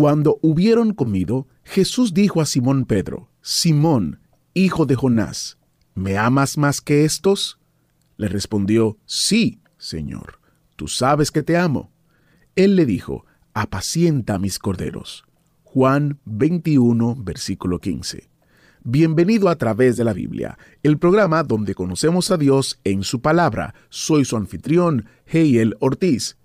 Cuando hubieron comido, Jesús dijo a Simón Pedro, Simón, hijo de Jonás, ¿me amas más que estos? Le respondió, Sí, Señor, tú sabes que te amo. Él le dijo, Apacienta mis corderos. Juan 21, versículo 15. Bienvenido a través de la Biblia, el programa donde conocemos a Dios en su palabra. Soy su anfitrión, Heiel Ortiz.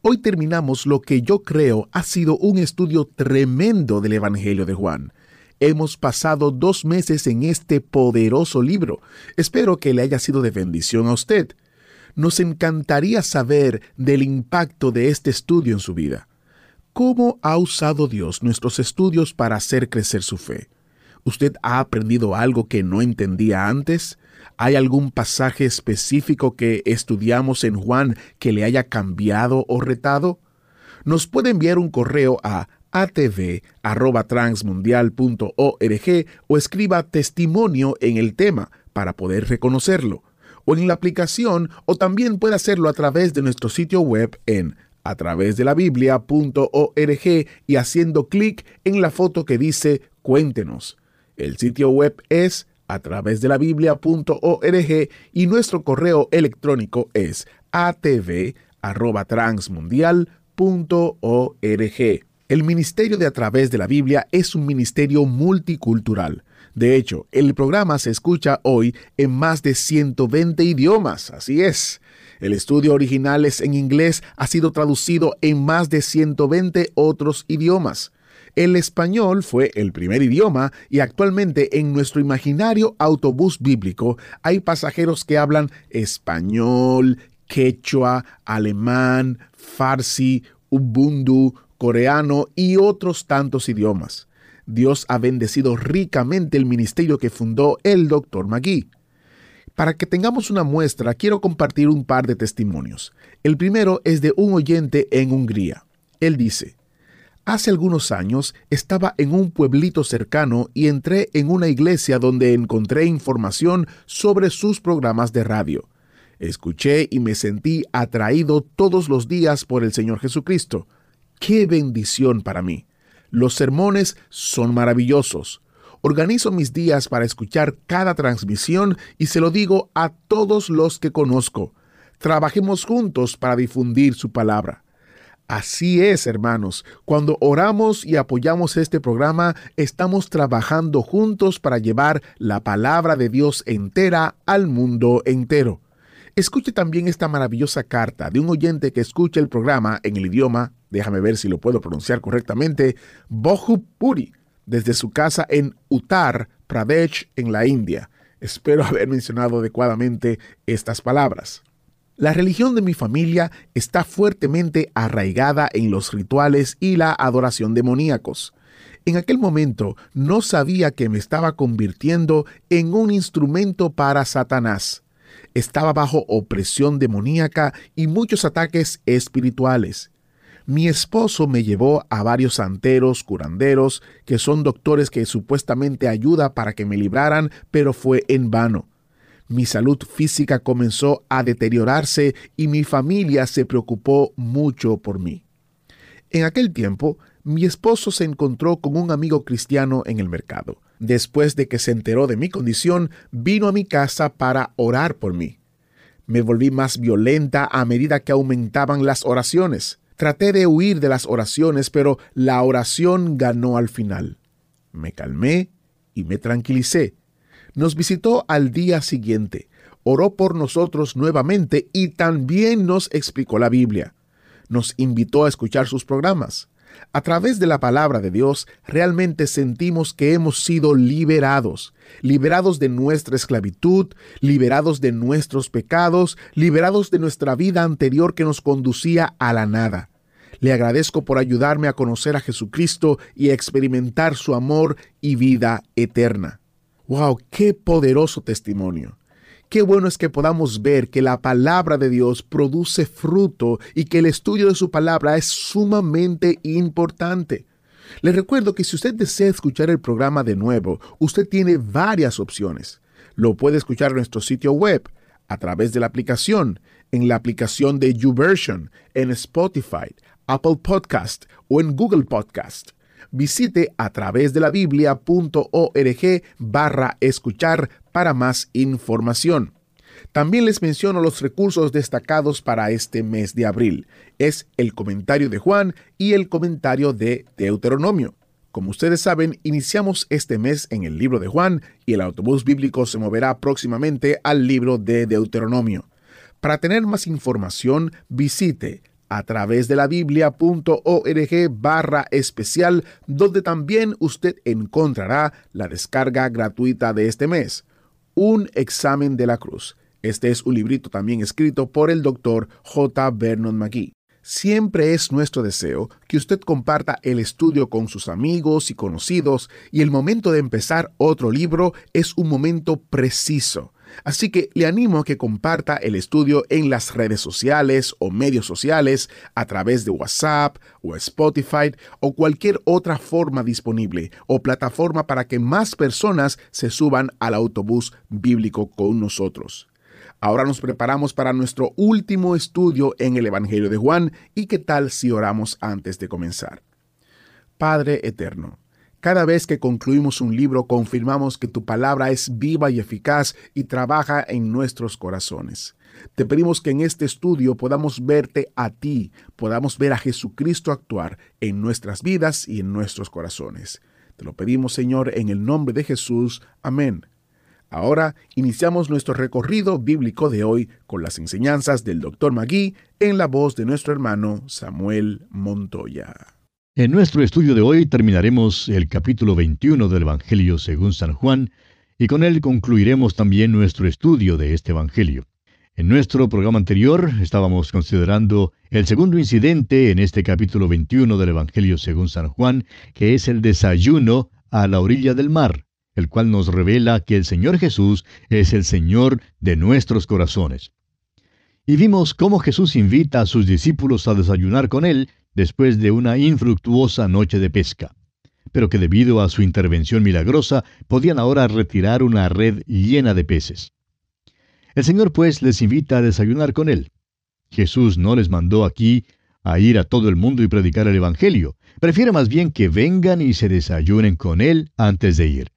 Hoy terminamos lo que yo creo ha sido un estudio tremendo del Evangelio de Juan. Hemos pasado dos meses en este poderoso libro. Espero que le haya sido de bendición a usted. Nos encantaría saber del impacto de este estudio en su vida. ¿Cómo ha usado Dios nuestros estudios para hacer crecer su fe? ¿Usted ha aprendido algo que no entendía antes? ¿Hay algún pasaje específico que estudiamos en Juan que le haya cambiado o retado? Nos puede enviar un correo a atv.transmundial.org o escriba testimonio en el tema para poder reconocerlo, o en la aplicación, o también puede hacerlo a través de nuestro sitio web en a través de la biblia.org y haciendo clic en la foto que dice Cuéntenos. El sitio web es a través de la biblia.org y nuestro correo electrónico es atv@transmundial.org. El ministerio de A través de la Biblia es un ministerio multicultural. De hecho, el programa se escucha hoy en más de 120 idiomas, así es. El estudio original es en inglés, ha sido traducido en más de 120 otros idiomas. El español fue el primer idioma y actualmente en nuestro imaginario autobús bíblico hay pasajeros que hablan español, quechua, alemán, farsi, ubundu, coreano y otros tantos idiomas. Dios ha bendecido ricamente el ministerio que fundó el Dr. Magui. Para que tengamos una muestra, quiero compartir un par de testimonios. El primero es de un oyente en Hungría. Él dice, Hace algunos años estaba en un pueblito cercano y entré en una iglesia donde encontré información sobre sus programas de radio. Escuché y me sentí atraído todos los días por el Señor Jesucristo. ¡Qué bendición para mí! Los sermones son maravillosos. Organizo mis días para escuchar cada transmisión y se lo digo a todos los que conozco. Trabajemos juntos para difundir su palabra. Así es, hermanos. Cuando oramos y apoyamos este programa, estamos trabajando juntos para llevar la palabra de Dios entera al mundo entero. Escuche también esta maravillosa carta de un oyente que escucha el programa en el idioma, déjame ver si lo puedo pronunciar correctamente, Bhojpuri, desde su casa en Uttar Pradesh, en la India. Espero haber mencionado adecuadamente estas palabras. La religión de mi familia está fuertemente arraigada en los rituales y la adoración demoníacos. En aquel momento no sabía que me estaba convirtiendo en un instrumento para Satanás. Estaba bajo opresión demoníaca y muchos ataques espirituales. Mi esposo me llevó a varios santeros, curanderos, que son doctores que supuestamente ayuda para que me libraran, pero fue en vano mi salud física comenzó a deteriorarse y mi familia se preocupó mucho por mí. En aquel tiempo, mi esposo se encontró con un amigo cristiano en el mercado. Después de que se enteró de mi condición, vino a mi casa para orar por mí. Me volví más violenta a medida que aumentaban las oraciones. Traté de huir de las oraciones, pero la oración ganó al final. Me calmé y me tranquilicé nos visitó al día siguiente, oró por nosotros nuevamente y también nos explicó la Biblia. Nos invitó a escuchar sus programas. A través de la palabra de Dios, realmente sentimos que hemos sido liberados, liberados de nuestra esclavitud, liberados de nuestros pecados, liberados de nuestra vida anterior que nos conducía a la nada. Le agradezco por ayudarme a conocer a Jesucristo y a experimentar su amor y vida eterna. ¡Wow! ¡Qué poderoso testimonio! Qué bueno es que podamos ver que la palabra de Dios produce fruto y que el estudio de su palabra es sumamente importante. Le recuerdo que si usted desea escuchar el programa de nuevo, usted tiene varias opciones. Lo puede escuchar en nuestro sitio web, a través de la aplicación, en la aplicación de YouVersion, en Spotify, Apple Podcast o en Google Podcast. Visite a través de la biblia.org barra escuchar para más información. También les menciono los recursos destacados para este mes de abril. Es el comentario de Juan y el comentario de Deuteronomio. Como ustedes saben, iniciamos este mes en el libro de Juan y el autobús bíblico se moverá próximamente al libro de Deuteronomio. Para tener más información, visite a través de la biblia.org barra especial, donde también usted encontrará la descarga gratuita de este mes, un examen de la cruz. Este es un librito también escrito por el doctor J. Vernon McGee. Siempre es nuestro deseo que usted comparta el estudio con sus amigos y conocidos y el momento de empezar otro libro es un momento preciso Así que le animo a que comparta el estudio en las redes sociales o medios sociales a través de WhatsApp o Spotify o cualquier otra forma disponible o plataforma para que más personas se suban al autobús bíblico con nosotros. Ahora nos preparamos para nuestro último estudio en el Evangelio de Juan y qué tal si oramos antes de comenzar. Padre Eterno, cada vez que concluimos un libro confirmamos que tu palabra es viva y eficaz y trabaja en nuestros corazones. Te pedimos que en este estudio podamos verte a ti, podamos ver a Jesucristo actuar en nuestras vidas y en nuestros corazones. Te lo pedimos, Señor, en el nombre de Jesús. Amén. Ahora iniciamos nuestro recorrido bíblico de hoy con las enseñanzas del Dr. Magui en la voz de nuestro hermano Samuel Montoya. En nuestro estudio de hoy terminaremos el capítulo 21 del Evangelio según San Juan y con él concluiremos también nuestro estudio de este Evangelio. En nuestro programa anterior estábamos considerando el segundo incidente en este capítulo 21 del Evangelio según San Juan, que es el desayuno a la orilla del mar, el cual nos revela que el Señor Jesús es el Señor de nuestros corazones. Y vimos cómo Jesús invita a sus discípulos a desayunar con Él después de una infructuosa noche de pesca, pero que debido a su intervención milagrosa podían ahora retirar una red llena de peces. El Señor pues les invita a desayunar con Él. Jesús no les mandó aquí a ir a todo el mundo y predicar el Evangelio. Prefiere más bien que vengan y se desayunen con Él antes de ir.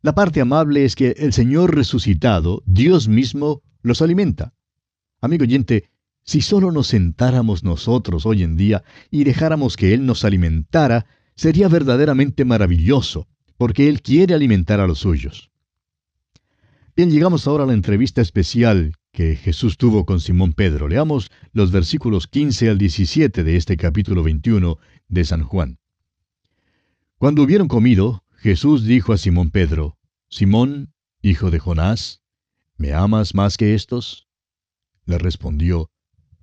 La parte amable es que el Señor resucitado, Dios mismo, los alimenta. Amigo oyente, si solo nos sentáramos nosotros hoy en día y dejáramos que Él nos alimentara, sería verdaderamente maravilloso, porque Él quiere alimentar a los suyos. Bien, llegamos ahora a la entrevista especial que Jesús tuvo con Simón Pedro. Leamos los versículos 15 al 17 de este capítulo 21 de San Juan. Cuando hubieron comido, Jesús dijo a Simón Pedro, Simón, hijo de Jonás, ¿me amas más que estos? Le respondió,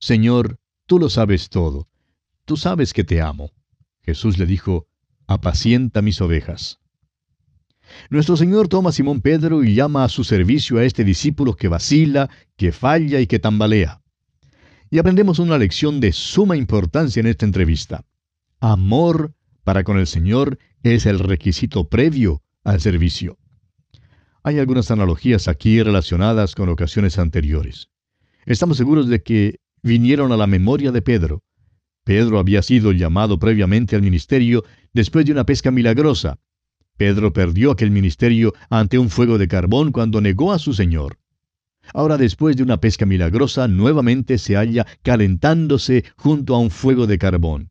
Señor, tú lo sabes todo. Tú sabes que te amo. Jesús le dijo, apacienta mis ovejas. Nuestro Señor toma a Simón Pedro y llama a su servicio a este discípulo que vacila, que falla y que tambalea. Y aprendemos una lección de suma importancia en esta entrevista. Amor para con el Señor es el requisito previo al servicio. Hay algunas analogías aquí relacionadas con ocasiones anteriores. Estamos seguros de que vinieron a la memoria de Pedro. Pedro había sido llamado previamente al ministerio después de una pesca milagrosa. Pedro perdió aquel ministerio ante un fuego de carbón cuando negó a su Señor. Ahora después de una pesca milagrosa nuevamente se halla calentándose junto a un fuego de carbón.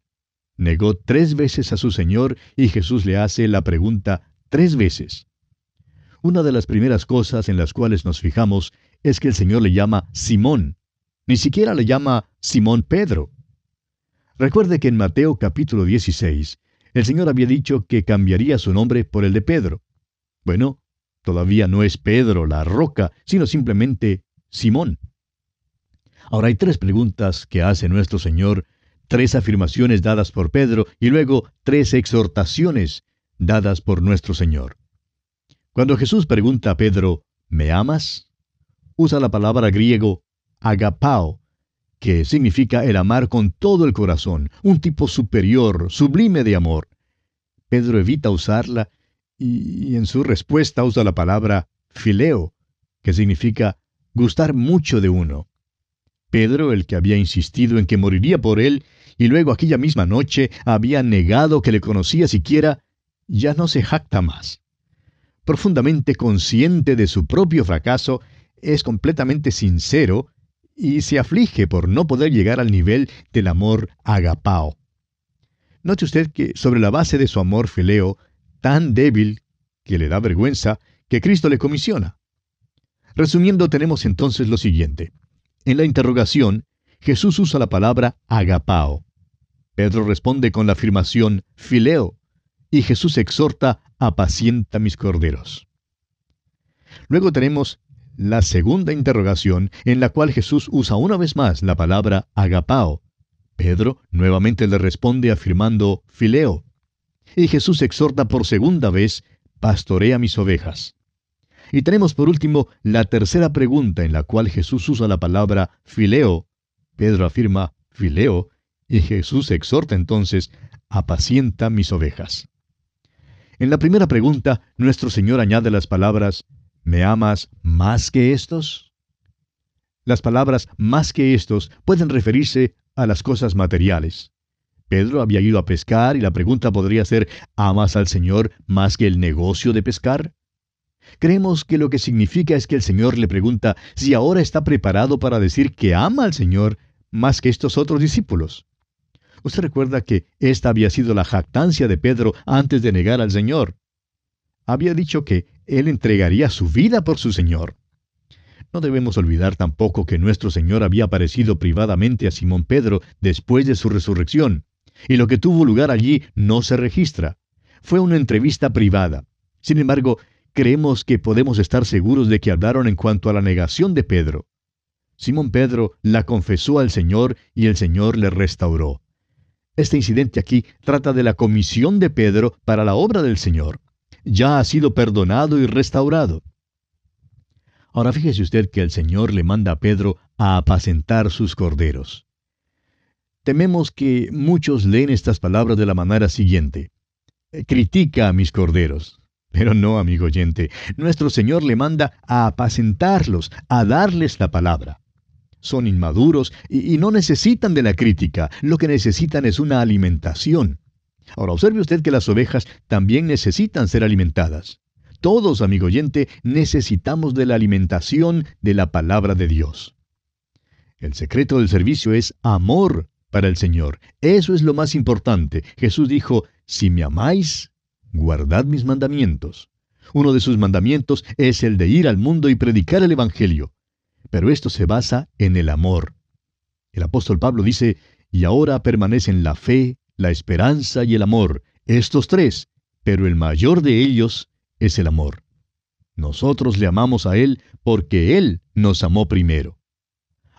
negó tres veces a su Señor y Jesús le hace la pregunta tres veces. Una de las primeras cosas en las cuales nos fijamos es que el Señor le llama Simón. Ni siquiera le llama Simón Pedro. Recuerde que en Mateo capítulo 16, el Señor había dicho que cambiaría su nombre por el de Pedro. Bueno, todavía no es Pedro la roca, sino simplemente Simón. Ahora hay tres preguntas que hace nuestro Señor, tres afirmaciones dadas por Pedro y luego tres exhortaciones dadas por nuestro Señor. Cuando Jesús pregunta a Pedro, ¿me amas? Usa la palabra griego agapao, que significa el amar con todo el corazón, un tipo superior, sublime de amor. Pedro evita usarla y, en su respuesta usa la palabra fileo, que significa gustar mucho de uno. Pedro, el que había insistido en que moriría por él, y luego aquella misma noche había negado que le conocía siquiera, ya no se jacta más profundamente consciente de su propio fracaso, es completamente sincero y se aflige por no poder llegar al nivel del amor agapao. Note usted que sobre la base de su amor fileo, tan débil que le da vergüenza, que Cristo le comisiona. Resumiendo, tenemos entonces lo siguiente. En la interrogación, Jesús usa la palabra agapao. Pedro responde con la afirmación fileo, y Jesús exhorta apacienta mis corderos. Luego tenemos la segunda interrogación en la cual Jesús usa una vez más la palabra agapao. Pedro nuevamente le responde afirmando fileo. Y Jesús exhorta por segunda vez, pastorea mis ovejas. Y tenemos por último la tercera pregunta en la cual Jesús usa la palabra fileo. Pedro afirma fileo y Jesús exhorta entonces, apacienta mis ovejas. En la primera pregunta, nuestro Señor añade las palabras, ¿me amas más que estos? Las palabras más que estos pueden referirse a las cosas materiales. Pedro había ido a pescar y la pregunta podría ser, ¿amas al Señor más que el negocio de pescar? Creemos que lo que significa es que el Señor le pregunta si ahora está preparado para decir que ama al Señor más que estos otros discípulos. Usted recuerda que esta había sido la jactancia de Pedro antes de negar al Señor. Había dicho que él entregaría su vida por su Señor. No debemos olvidar tampoco que nuestro Señor había aparecido privadamente a Simón Pedro después de su resurrección, y lo que tuvo lugar allí no se registra. Fue una entrevista privada. Sin embargo, creemos que podemos estar seguros de que hablaron en cuanto a la negación de Pedro. Simón Pedro la confesó al Señor y el Señor le restauró. Este incidente aquí trata de la comisión de Pedro para la obra del Señor. Ya ha sido perdonado y restaurado. Ahora fíjese usted que el Señor le manda a Pedro a apacentar sus corderos. Tememos que muchos leen estas palabras de la manera siguiente. Critica a mis corderos. Pero no, amigo oyente, nuestro Señor le manda a apacentarlos, a darles la palabra son inmaduros y, no necesitan de la crítica, lo que necesitan es una alimentación. Ahora observe usted que las ovejas también necesitan ser alimentadas. Todos, amigo oyente, necesitamos de la alimentación de la palabra de Dios. El secreto del servicio es amor para el Señor. Eso es lo más importante. Jesús dijo, si me amáis, guardad mis mandamientos. Uno de sus mandamientos es el de ir al mundo y predicar el Evangelio. Pero esto se basa en el amor. El apóstol Pablo dice, y ahora permanecen la fe, la esperanza y el amor, estos tres, pero el mayor de ellos es el amor. Nosotros le amamos a Él porque Él nos amó primero.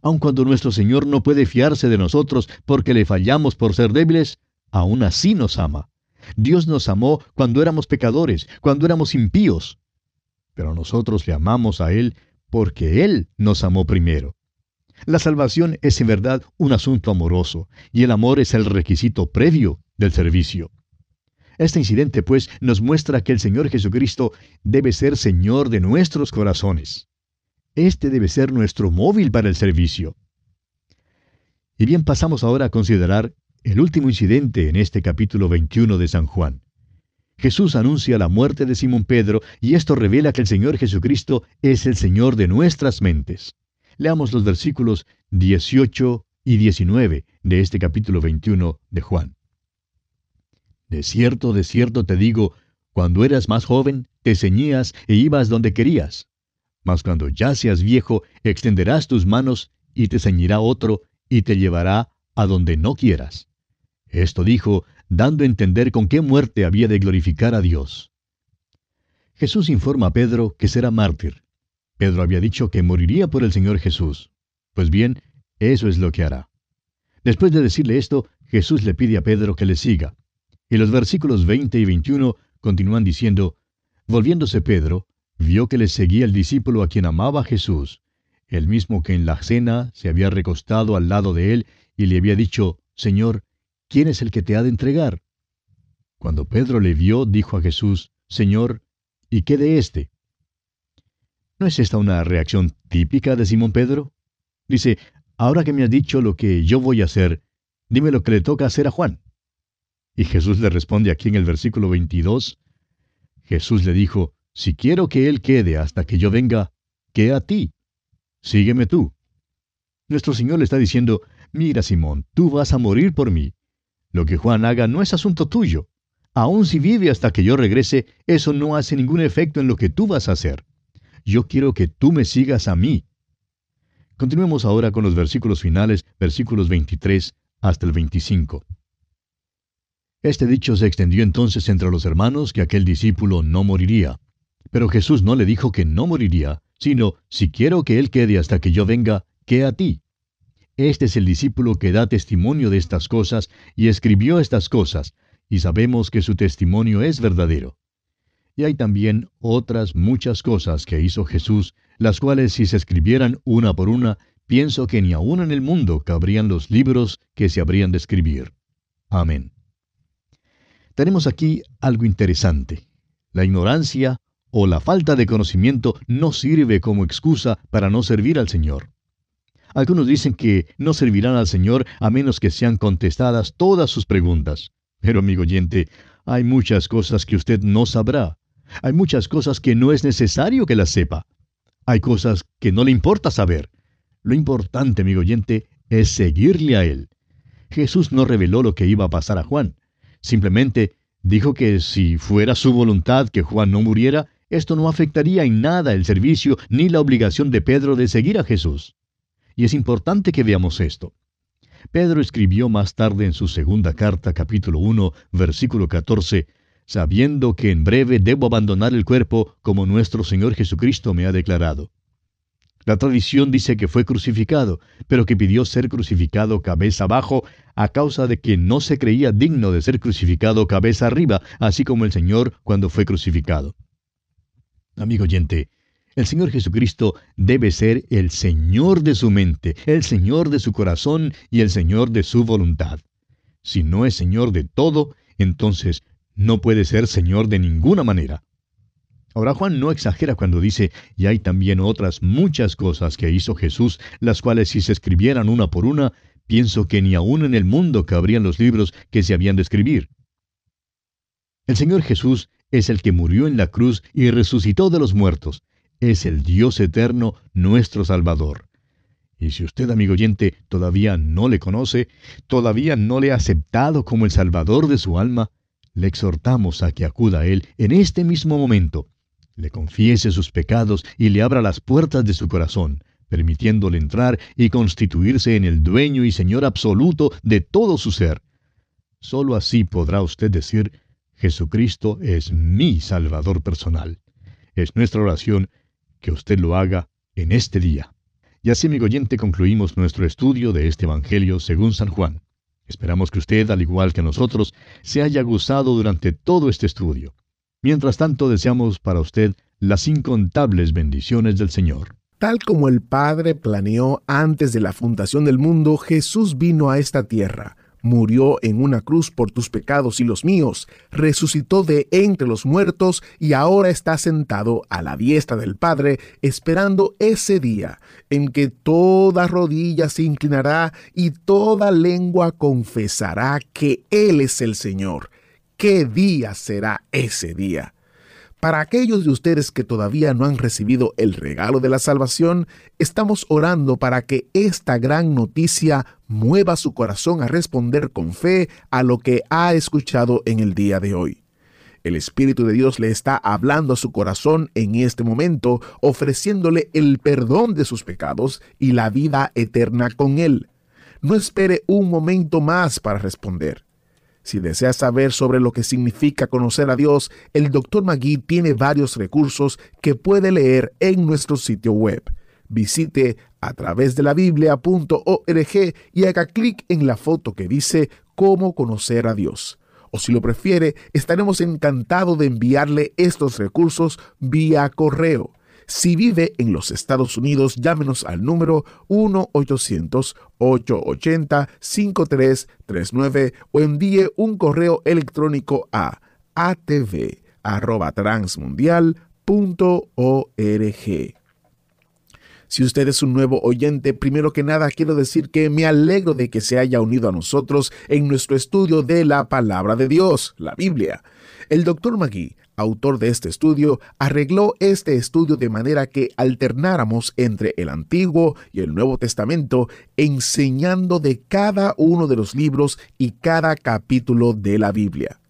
Aun cuando nuestro Señor no puede fiarse de nosotros porque le fallamos por ser débiles, aún así nos ama. Dios nos amó cuando éramos pecadores, cuando éramos impíos. Pero nosotros le amamos a Él porque Él nos amó primero. La salvación es en verdad un asunto amoroso, y el amor es el requisito previo del servicio. Este incidente, pues, nos muestra que el Señor Jesucristo debe ser Señor de nuestros corazones. Este debe ser nuestro móvil para el servicio. Y bien, pasamos ahora a considerar el último incidente en este capítulo 21 de San Juan. Jesús anuncia la muerte de Simón Pedro y esto revela que el Señor Jesucristo es el Señor de nuestras mentes. Leamos los versículos 18 y 19 de este capítulo 21 de Juan. De cierto, de cierto te digo, cuando eras más joven, te ceñías e ibas donde querías. Mas cuando ya seas viejo, extenderás tus manos y te ceñirá otro y te llevará a donde no quieras. Esto dijo, dando a entender con qué muerte había de glorificar a Dios. Jesús informa a Pedro que será mártir. Pedro había dicho que moriría por el Señor Jesús. Pues bien, eso es lo que hará. Después de decirle esto, Jesús le pide a Pedro que le siga. Y los versículos 20 y 21 continúan diciendo, Volviéndose Pedro, vio que le seguía el discípulo a quien amaba Jesús, el mismo que en la cena se había recostado al lado de él y le había dicho, Señor, ¿quién es el que te ha de entregar? Cuando Pedro le vio, dijo a Jesús, Señor, ¿y qué de éste? ¿No es esta una reacción típica de Simón Pedro? Dice, ahora que me has dicho lo que yo voy a hacer, dime lo que le toca hacer a Juan. Y Jesús le responde aquí en el versículo 22, Jesús le dijo, si quiero que él quede hasta que yo venga, ¿qué a ti? Sígueme tú. Nuestro Señor le está diciendo, mira Simón, tú vas a morir por mí. Lo que Juan haga no es asunto tuyo. Aun si vive hasta que yo regrese, eso no hace ningún efecto en lo que tú vas a hacer. Yo quiero que tú me sigas a mí. Continuemos ahora con los versículos finales, versículos 23 hasta el 25. Este dicho se extendió entonces entre los hermanos que aquel discípulo no moriría. Pero Jesús no le dijo que no moriría, sino, si quiero que él quede hasta que yo venga, ¿qué a ti? Este es el discípulo que da testimonio de estas cosas y escribió estas cosas, y sabemos que su testimonio es verdadero. Y hay también otras muchas cosas que hizo Jesús, las cuales si se escribieran una por una, pienso que ni aun en el mundo cabrían los libros que se habrían de escribir. Amén. Tenemos aquí algo interesante. La ignorancia o la falta de conocimiento no sirve como excusa para no servir al Señor. Algunos dicen que no servirán al Señor a menos que sean contestadas todas sus preguntas. Pero, amigo oyente, hay muchas cosas que usted no sabrá. Hay muchas cosas que no es necesario que las sepa. Hay cosas que no le importa saber. Lo importante, amigo oyente, es seguirle a Él. Jesús no reveló lo que iba a pasar a Juan. Simplemente dijo que si fuera su voluntad que Juan no muriera, esto no afectaría en nada el servicio ni la obligación de Pedro de seguir a Jesús. Y es importante que veamos esto. Pedro escribió más tarde en su segunda carta, capítulo 1, versículo 14, sabiendo que en breve debo abandonar el cuerpo como nuestro Señor Jesucristo me ha declarado. La tradición dice que fue crucificado, pero que pidió ser crucificado cabeza abajo a causa de que no se creía digno de ser crucificado cabeza arriba, así como el Señor cuando fue crucificado. Amigo oyente, el Señor Jesucristo debe ser el Señor de su mente, el Señor de su corazón y el Señor de su voluntad. Si no es Señor de todo, entonces no puede ser Señor de ninguna manera. Ahora Juan no exagera cuando dice, y hay también otras muchas cosas que hizo Jesús, las cuales si se escribieran una por una, pienso que ni aún en el mundo cabrían los libros que se habían de escribir. El Señor Jesús es el que murió en la cruz y resucitó de los muertos. Es el Dios eterno, nuestro Salvador. Y si usted, amigo oyente, todavía no le conoce, todavía no le ha aceptado como el Salvador de su alma, le exhortamos a que acuda a Él en este mismo momento, le confiese sus pecados y le abra las puertas de su corazón, permitiéndole entrar y constituirse en el dueño y Señor absoluto de todo su ser. Solo así podrá usted decir, Jesucristo es mi Salvador personal. Es nuestra oración que usted lo haga en este día. Y así, amigo oyente, concluimos nuestro estudio de este Evangelio según San Juan. Esperamos que usted, al igual que nosotros, se haya gozado durante todo este estudio. Mientras tanto, deseamos para usted las incontables bendiciones del Señor. Tal como el Padre planeó antes de la fundación del mundo, Jesús vino a esta tierra murió en una cruz por tus pecados y los míos, resucitó de entre los muertos y ahora está sentado a la diestra del Padre, esperando ese día en que toda rodilla se inclinará y toda lengua confesará que Él es el Señor. ¿Qué día será ese día? Para aquellos de ustedes que todavía no han recibido el regalo de la salvación, estamos orando para que esta gran noticia mueva su corazón a responder con fe a lo que ha escuchado en el día de hoy. El Espíritu de Dios le está hablando a su corazón en este momento, ofreciéndole el perdón de sus pecados y la vida eterna con Él. No espere un momento más para responder. Si desea saber sobre lo que significa conocer a Dios, el Dr. Magui tiene varios recursos que puede leer en nuestro sitio web. Visite a través de la biblia.org y haga clic en la foto que dice Cómo conocer a Dios. O si lo prefiere, estaremos encantados de enviarle estos recursos vía correo. Si vive en los Estados Unidos, llámenos al número 1-800-880-5339 o envíe un correo electrónico a atv.transmundial.org. Si usted es un nuevo oyente, primero que nada quiero decir que me alegro de que se haya unido a nosotros en nuestro estudio de la palabra de Dios, la Biblia. El doctor Magui autor de este estudio, arregló este estudio de manera que alternáramos entre el Antiguo y el Nuevo Testamento, enseñando de cada uno de los libros y cada capítulo de la Biblia.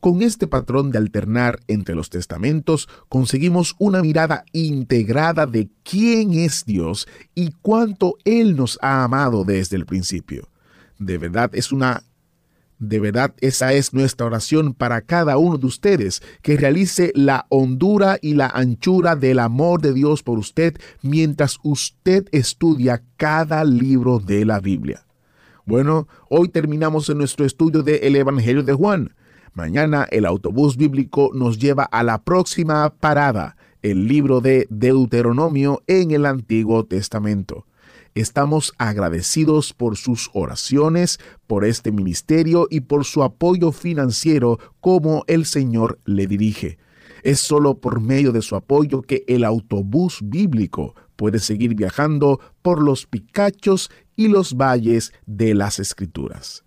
Con este patrón de alternar entre los testamentos, conseguimos una mirada integrada de quién es Dios y cuánto Él nos ha amado desde el principio. De verdad es una de verdad, esa es nuestra oración para cada uno de ustedes, que realice la hondura y la anchura del amor de Dios por usted mientras usted estudia cada libro de la Biblia. Bueno, hoy terminamos en nuestro estudio del Evangelio de Juan. Mañana el autobús bíblico nos lleva a la próxima parada, el libro de Deuteronomio en el Antiguo Testamento. Estamos agradecidos por sus oraciones, por este ministerio y por su apoyo financiero como el Señor le dirige. Es solo por medio de su apoyo que el autobús bíblico puede seguir viajando por los picachos y los valles de las Escrituras.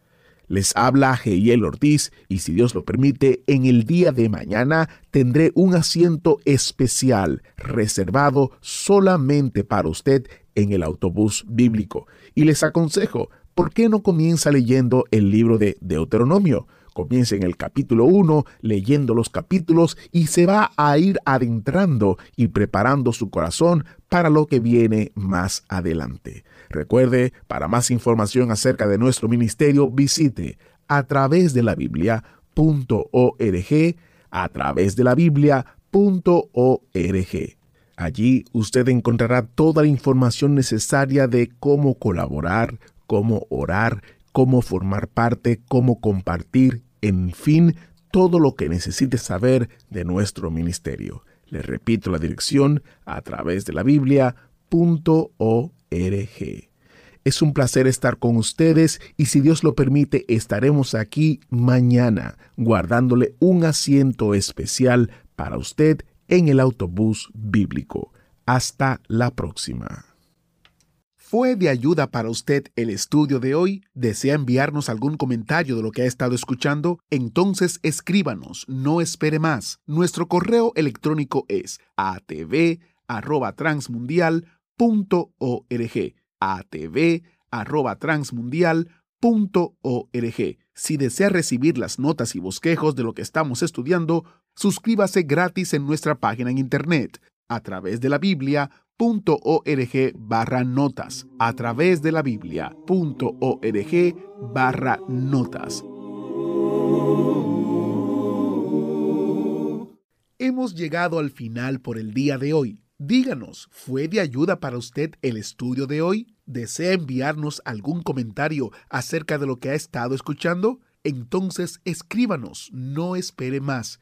Les habla Geiel Ortiz y si Dios lo permite, en el día de mañana tendré un asiento especial reservado solamente para usted en el autobús bíblico. Y les aconsejo, ¿por qué no comienza leyendo el libro de Deuteronomio? Comience en el capítulo 1 leyendo los capítulos y se va a ir adentrando y preparando su corazón para lo que viene más adelante. Recuerde, para más información acerca de nuestro ministerio, visite a través de la Biblia.org, a través de la Biblia.org. Allí usted encontrará toda la información necesaria de cómo colaborar, cómo orar, cómo formar parte, cómo compartir, en fin, todo lo que necesite saber de nuestro ministerio. Le repito la dirección a través de la Biblia.org. Es un placer estar con ustedes y si Dios lo permite estaremos aquí mañana guardándole un asiento especial para usted en el autobús bíblico. Hasta la próxima. ¿Fue de ayuda para usted el estudio de hoy? ¿Desea enviarnos algún comentario de lo que ha estado escuchando? Entonces escríbanos, no espere más. Nuestro correo electrónico es atv@transmundial.org. atv@transmundial.org. Si desea recibir las notas y bosquejos de lo que estamos estudiando, suscríbase gratis en nuestra página en internet a través de la biblia.org barra notas a través de la biblia.org barra notas. Hemos llegado al final por el día de hoy. Díganos, ¿fue de ayuda para usted el estudio de hoy? ¿Desea enviarnos algún comentario acerca de lo que ha estado escuchando? Entonces escríbanos, no espere más.